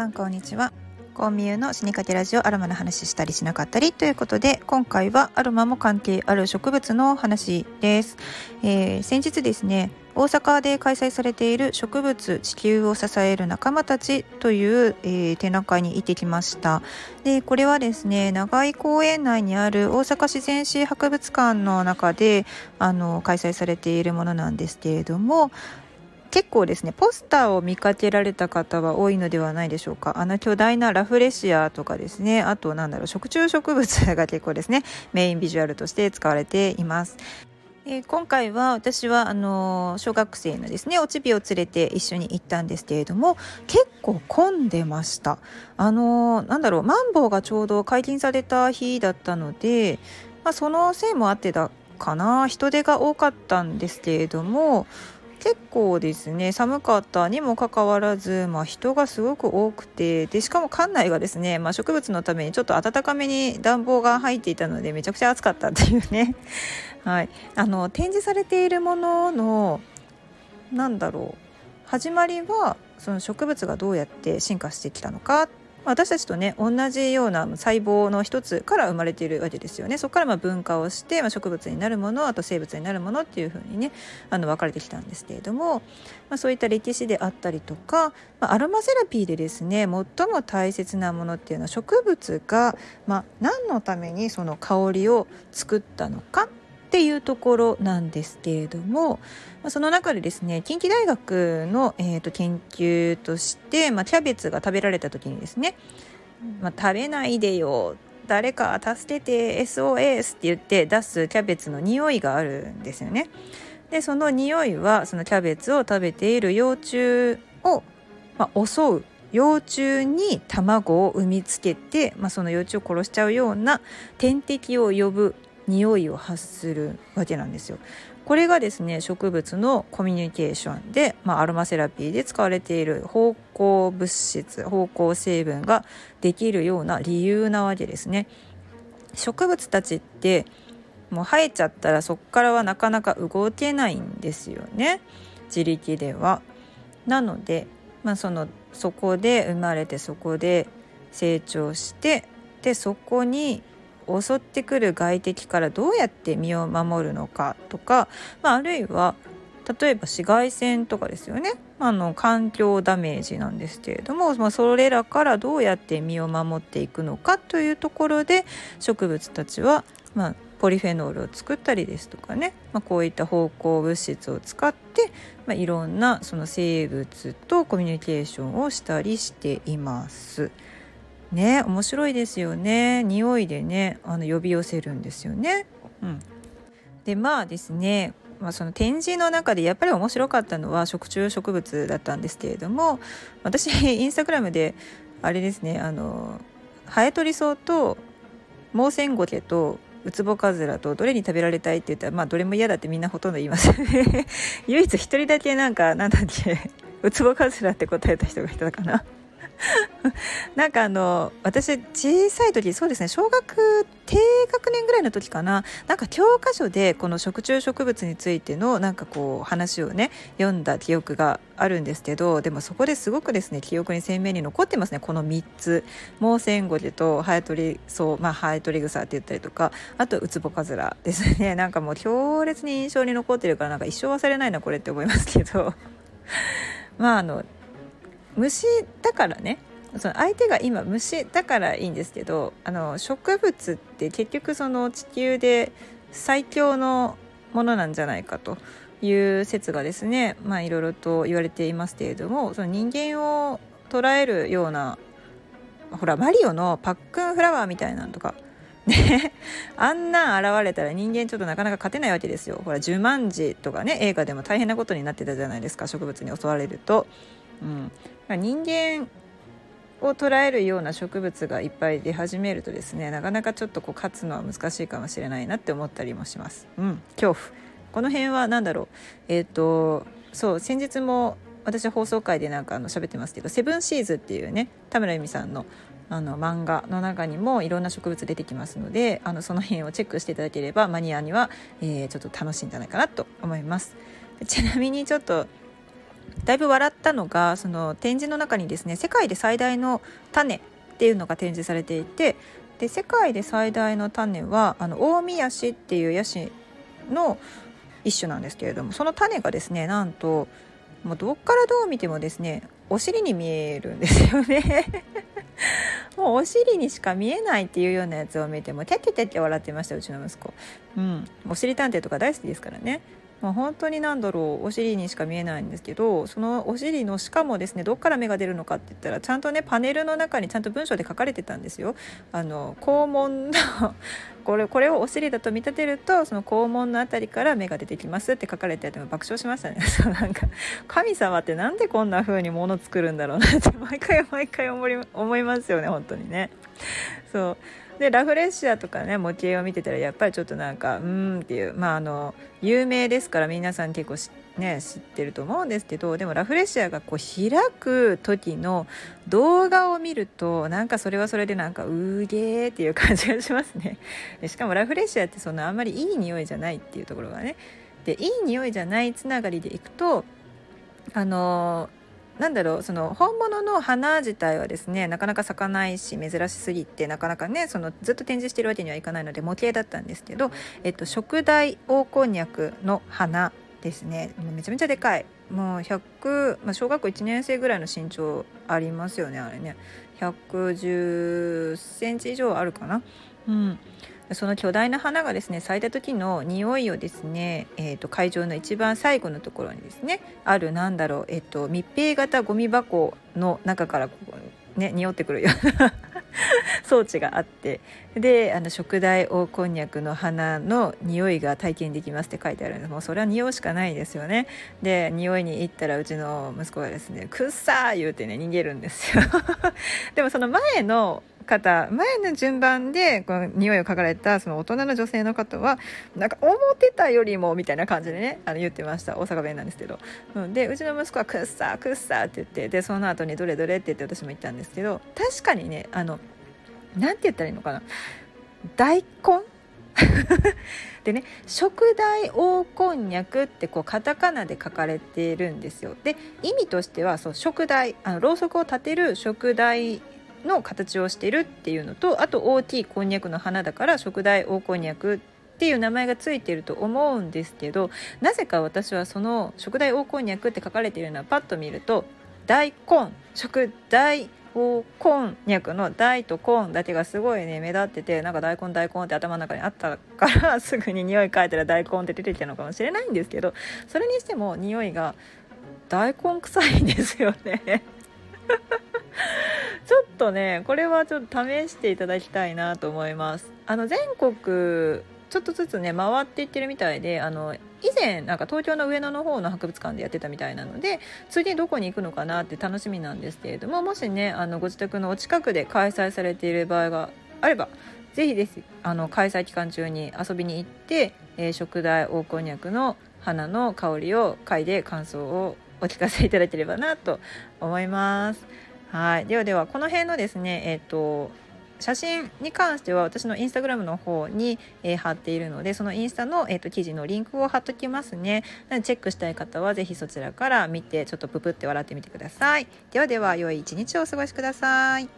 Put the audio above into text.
さんこんにちは。コンミューの死にかけラジオアロマの話したりしなかったりということで今回はアロマも関係ある植物の話です、えー、先日ですね大阪で開催されている植物地球を支える仲間たちという、えー、展覧会に行ってきました。でこれはですね長井公園内にある大阪自然史博物館の中であの開催されているものなんですけれども結構ですねポスターを見かけられた方は多いのではないでしょうか。あの巨大なラフレシアとかですねあとなんだろう食虫植物が結構ですねメインビジュアルとして使われています。えー、今回は私はあの小学生のですねおちびを連れて一緒に行ったんですけれども結構混んでました。あのなんだろうマンボウがちょうど解禁された日だったので、まあ、そのせいもあってだかな。人手が多かったんですけれども結構ですね寒かったにもかかわらず、まあ、人がすごく多くてでしかも館内がですね、まあ、植物のためにちょっと暖かめに暖房が入っていたのでめちゃくちゃ暑かったっていうね、はい、あの展示されているもののなんだろう始まりはその植物がどうやって進化してきたのか私たちとね同じような細胞の一つから生まれているわけですよね。そこからま分化をして、まあ、植物になるものあと生物になるものっていうふうにねあの分かれてきたんですけれども、まあ、そういった歴史であったりとか、まあ、アロマセラピーでですね最も大切なものっていうのは植物が、まあ、何のためにその香りを作ったのかっていうところなんですけれども、まあ、その中でですね近畿大学の、えーと、研究として、まあ、キャベツが食べられた時にですね、まあ、食べないでよ誰か助けて SOS って言って出すキャベツの匂いがあるんですよね。でその匂いはそのキャベツを食べている幼虫を、まあ、襲う幼虫に卵を産みつけて、まあ、その幼虫を殺しちゃうような天敵を呼ぶ匂いを発するわけなんですよ。これがですね植物のコミュニケーションで、まあ、アロマセラピーで使われている芳香物質芳香成分ができるような理由なわけですね。植物たちってもう生えちゃったらそこからはなかなか動けないんですよね自力では。なので、まあ、そのそこで生まれてそこで成長してでそこに襲ってくる外敵からどうやって身を守るのかとか、まあ、あるいは例えば紫外線とかですよねあの環境ダメージなんですけれども、まあ、それらからどうやって身を守っていくのかというところで植物たちは、まあ、ポリフェノールを作ったりですとかね、まあ、こういった芳香物質を使って、ま、いろんなその生物とコミュニケーションをしたりしています。ね面白いですよね。匂いでねあの呼び寄せるんですよね。うん、でまあですねまあ、その展示の中でやっぱり面白かったのは食虫植物だったんですけれども私 インスタグラムであれですねあのハエトリソウとモウセンゴケとウツボカズラとどれに食べられたいって言ったらまあどれも嫌だってみんなほとんど言います 唯一一人だけなんかなんだっけウツボカズラって答えた人がいたかな。なんかあの私小さい時そうですね小学低学年ぐらいの時かな。なんか教科書でこの食虫植物についてのなんかこう話をね読んだ記憶があるんですけどでもそこですごくですね記憶に鮮明に残ってますね。この3つ。モウセンゴリとハエトリソウまあハエトリグサって言ったりとかあとウツボカズラですね。なんかもう強烈に印象に残ってるからなんか一生忘れないなこれって思いますけど。まああの虫だからねその相手が今虫だからいいんですけどあの植物って結局その地球で最強のものなんじゃないかという説がですねまあいろいろと言われていますけれどもその人間を捉えるようなほらマリオのパックンフラワーみたいなのとかね あんなん現れたら人間ちょっとなかなか勝てないわけですよほら十万字とかね映画でも大変なことになってたじゃないですか植物に襲われると。うん、人間を捉えるような植物がいっぱい出始めるとですねなかなかちょっとこう勝つのは難しいかもしれないなって思ったりもします。うん、恐怖この辺は何だろうえっ、ー、とそう先日も私は放送回でなんかあの喋ってますけど「セブンシーズ」っていうね田村由美さんのあの漫画の中にもいろんな植物出てきますのであのその辺をチェックしていただければマニアには、えー、ちょっと楽しいんじゃないかなと思います。ちなみにちょっとだいぶ笑ったのがその展示の中にですね世界で最大の種っていうのが展示されていてで世界で最大の種はあの大宮市っていうヤシの一種なんですけれどもその種がですねなんともうどっからどう見てもですねお尻に見えるんですよね。もうお尻にしか見えないっていうようなやつを見てもてっててって笑ってましたうちの息子。うん。お尻探偵とか大好きですからね。まあ、本当に何だろうお尻にしか見えないんですけどそのお尻のしかもですねどっから芽が出るのかって言ったらちゃんとねパネルの中にちゃんと文章で書かれてたんですよ。あの肛門のこれこれをお尻だと見立てるとその肛門の辺りから芽が出てきますって書かれてあって爆笑しましたね。そうなんか神様ってなんでこんな風に物作るんだろうなって 毎回毎回思い思いますよね本当にね。そうでラフレッシアとかね模型を見てたらやっぱりちょっとなんかうーんっていうまああの有名ですから皆さん結構ね、知ってると思うんですけどでもラフレシアがこう開く時の動画を見るとなんかそれはそれでなんかうげーっていう感じがしますね。しかもラフレシアってそんなあんまりいい匂いじゃないっていうところがね。でいい匂いじゃないつながりでいくとあのなんだろうその本物の花自体はですねなかなか咲かないし珍しすぎてなかなかねそのずっと展示してるわけにはいかないので模型だったんですけど、えっと、食大黄こんにゃくの花ですね。めちゃめちゃでかい。もう100、まあ、小学校1年生ぐらいの身長ありますよねあれね。110センチ以上あるかな。うん。その巨大な花がですね咲いた時の匂いをですね、えーと、会場の一番最後のところにですねあるなんだろう、えーと、密閉型ゴミ箱の中からここね匂ってくるような 装置があってであの食大黄こんにゃくの花の匂いが体験できますって書いてあるんですもうそれは匂うしかないですよねで匂いに行ったらうちの息子がですね「くっさー!」言うてね逃げるんですよ でもその前の方前の順番でこの匂いを嗅がれたその大人の女性の方はなんか思ってたよりもみたいな感じでねあの言ってました。大阪弁なんですけど、うん、でうちの息子は「くっさくっさ」って言ってでその後に「どれどれ」って言って私も言ったんですけど確かにねあのなんて言ったらいいのかな。大根？でね食大黄こんにゃくってこうカタカナで書かれているんですよ。で意味としてはそう食大あのろうそくを立てる食大の形をしてるっていうのとあと大きいこんにゃくの花だから食大黄こんにゃくっていう名前がついてると思うんですけどなぜか私はその食大黄こんにゃくって書かれているのはパッと見ると大根食大黄こんにゃくの大とコンだけがすごいね目立っててなんか大根大根って頭の中にあったから すぐに匂い嗅いだら大根って出てきたのかもしれないんですけどそれにしても匂いが大根臭いんですよね。ちょっとねこれはちょっと試していただきたいなと思いますあの全国ちょっとずつね回っていってるみたいであの以前なんか東京の上野の方の博物館でやってたみたいなので次どこに行くのかなって楽しみなんですけれどももしねあのご自宅のお近くで開催されている場合があればぜひですあの開催期間中に遊びに行って、えー、食材黄こんにゃくの花の香りを嗅いで感想をお聞かせいただければなと思います。はい、ではではこの辺のですね、えっ、と写真に関しては私のインスタグラムの方に、えー、貼っているのでそのインスタの、えーと、記事のリンクを貼っときますね。なのでチェックしたい方は是非そちらから見てちょっとププって笑ってみてください。ではでは良い一日をお過ごしください。